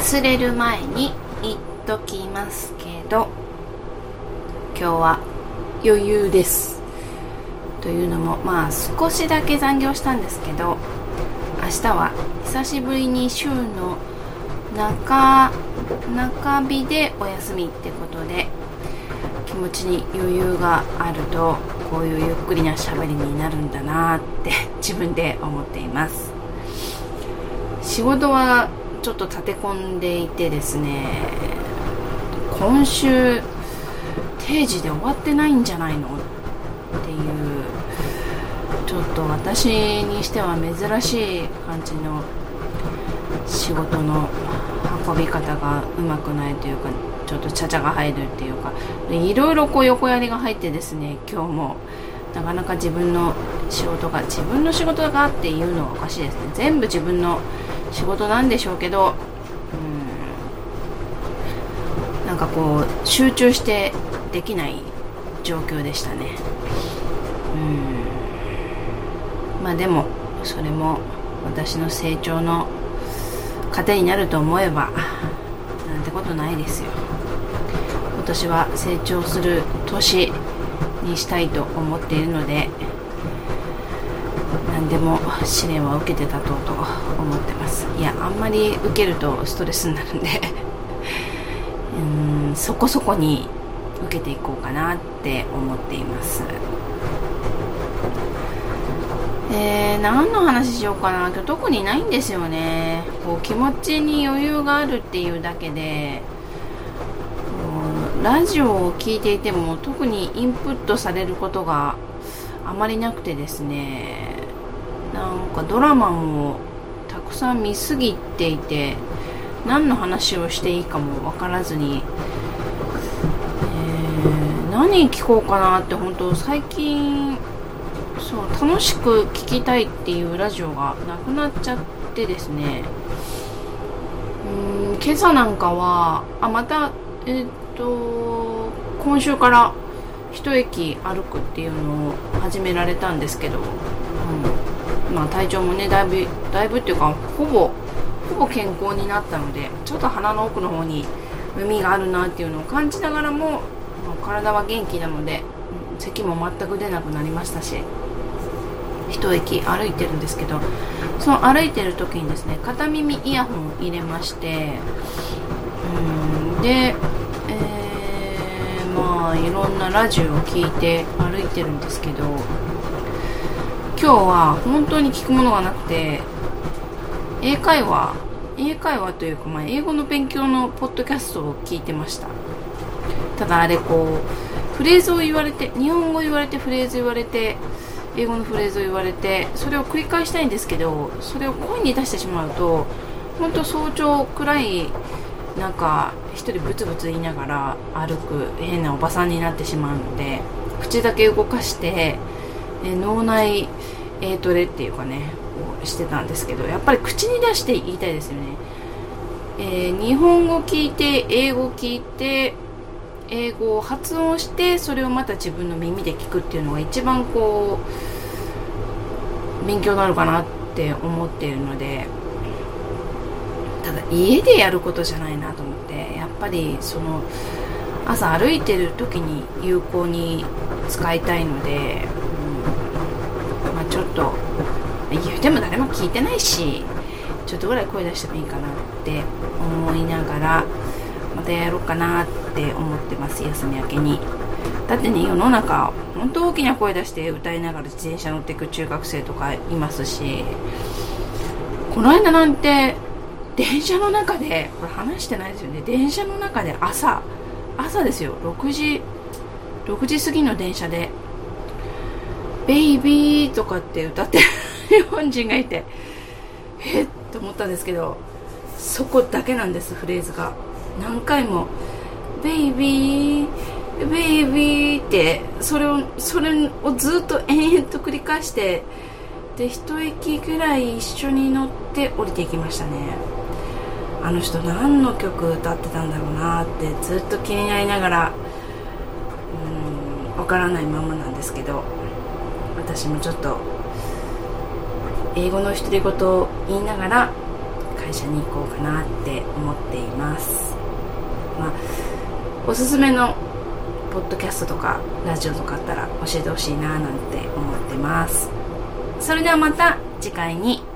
忘れる前に言っときますけど今日は余裕です。というのもまあ少しだけ残業したんですけど明日は久しぶりに週の中中日でお休みってことで気持ちに余裕があるとこういうゆっくりな喋りになるんだなって自分で思っています。仕事はちょっと立て込んでいてですね今週定時で終わってないんじゃないの？っていうちょっと私にしては珍しい感じの仕事の運び方がうまくないというかちょっとちゃちゃが入るっていうかいろいろこう横やりが入ってですね今日もなかなか自分の仕事が自分の仕事がっていうのはおかしいですね。全部自分の仕事なんでしょうけどうん。なんかこう集中してできない状況でしたね。うん。まあでもそれも私の成長の糧になると思えばなんてことないですよ。今年は成長する年にしたいと思っているので何でも試練は受けて立とうと思ってます。いやあんまり受けるとストレスになるんでうんそこそこに受けていこうかなって思っています。えー、何の話しようかな。今日特にないんですよね。こう気持ちに余裕があるっていうだけでラジオを聴いていても特にインプットされることがあまりなくてですねなんかドラマもたくさん見すぎていて何の話をしていいかも分からずに、えー、何聞こうかなって本当最近そう楽しく聴きたいっていうラジオがなくなっちゃってですね。うん今朝なんかはあまたえっ、と今週から一駅歩くっていうのを始められたんですけど、うん、まあ体調もねだいぶだいぶっていうかほぼほぼ健康になったのでちょっと鼻の奥の方に海があるなっていうのを感じながらも、まあ、体は元気なので、咳も全く出なくなりましたし一駅歩いてるんですけどその歩いてる時にですね片耳イヤホンを入れましてうん。で、いろんなラジオを聴いて歩いてるんですけど今日は本当に聞くものがなくて英会話英会話というか、まあ、英語の勉強のポッドキャストを聞いてました。ただあれこうフレーズを言われて日本語言われてフレーズ言われて英語のフレーズを言われてそれを繰り返したいんですけどそれを声に出してしまうと本当早朝暗いなんか一人ブツブツ言いながら歩く変なおばさんになってしまうので口だけ動かしてえ脳内エトレっていうかねをしてたんですけどやっぱり口に出して言いたいですよね、えー、日本語聞いて英語聞いて英語を発音してそれをまた自分の耳で聞くっていうのが一番こう勉強なるかなって思っているのでただ家でやることじゃないなと思ってやっぱりその朝歩いてる時に有効に使いたいので、うん、まあ、ちょっと言うても誰も聞いてないしちょっとぐらい声出してもいいかなって思いながらまたやろうかなって思ってます休み明けに。だってね世の中本当大きな声出して歌いながら自転車乗っていく中学生とかいますしこの間なんて電車の中でこれ話してないですよね。電車の中で朝朝ですよ。6時6時過ぎの電車で「ベイビー」とかって歌ってる日本人がいてえっと思ったんですけどそこだけなんですフレーズが。何回も「ベイビー」ベイビーってそれをそれをずっと延々と繰り返してで一息ぐらい一緒に乗って降りていきましたね。あの人何の曲歌ってたんだろうなってずっと気になりながらうんわからないままなんですけど私もちょっと英語の独り言を言いながら会社に行こうかなって思っています。まあおすすめのポッドキャストとかラジオとかあったら教えてほしいななんて思ってます。それではまた次回に。